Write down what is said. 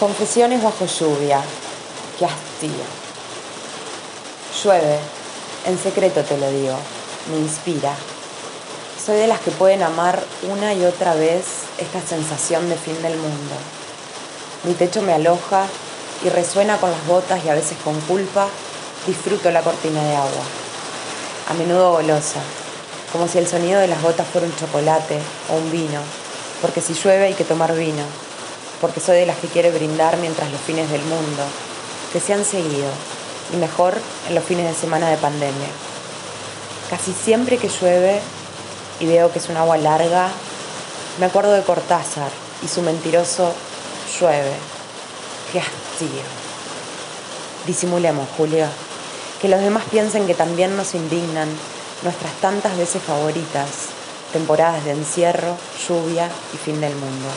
Confesiones bajo lluvia. Qué hastío. Llueve, en secreto te lo digo, me inspira. Soy de las que pueden amar una y otra vez esta sensación de fin del mundo. Mi techo me aloja y resuena con las botas y a veces con culpa disfruto la cortina de agua. A menudo golosa, como si el sonido de las gotas fuera un chocolate o un vino, porque si llueve hay que tomar vino, porque soy de las que quiere brindar mientras los fines del mundo, que se han seguido, y mejor en los fines de semana de pandemia. Casi siempre que llueve y veo que es un agua larga, me acuerdo de Cortázar y su mentiroso llueve. Qué hastío. Disimulemos, Julio. Que los demás piensen que también nos indignan nuestras tantas veces favoritas, temporadas de encierro, lluvia y fin del mundo.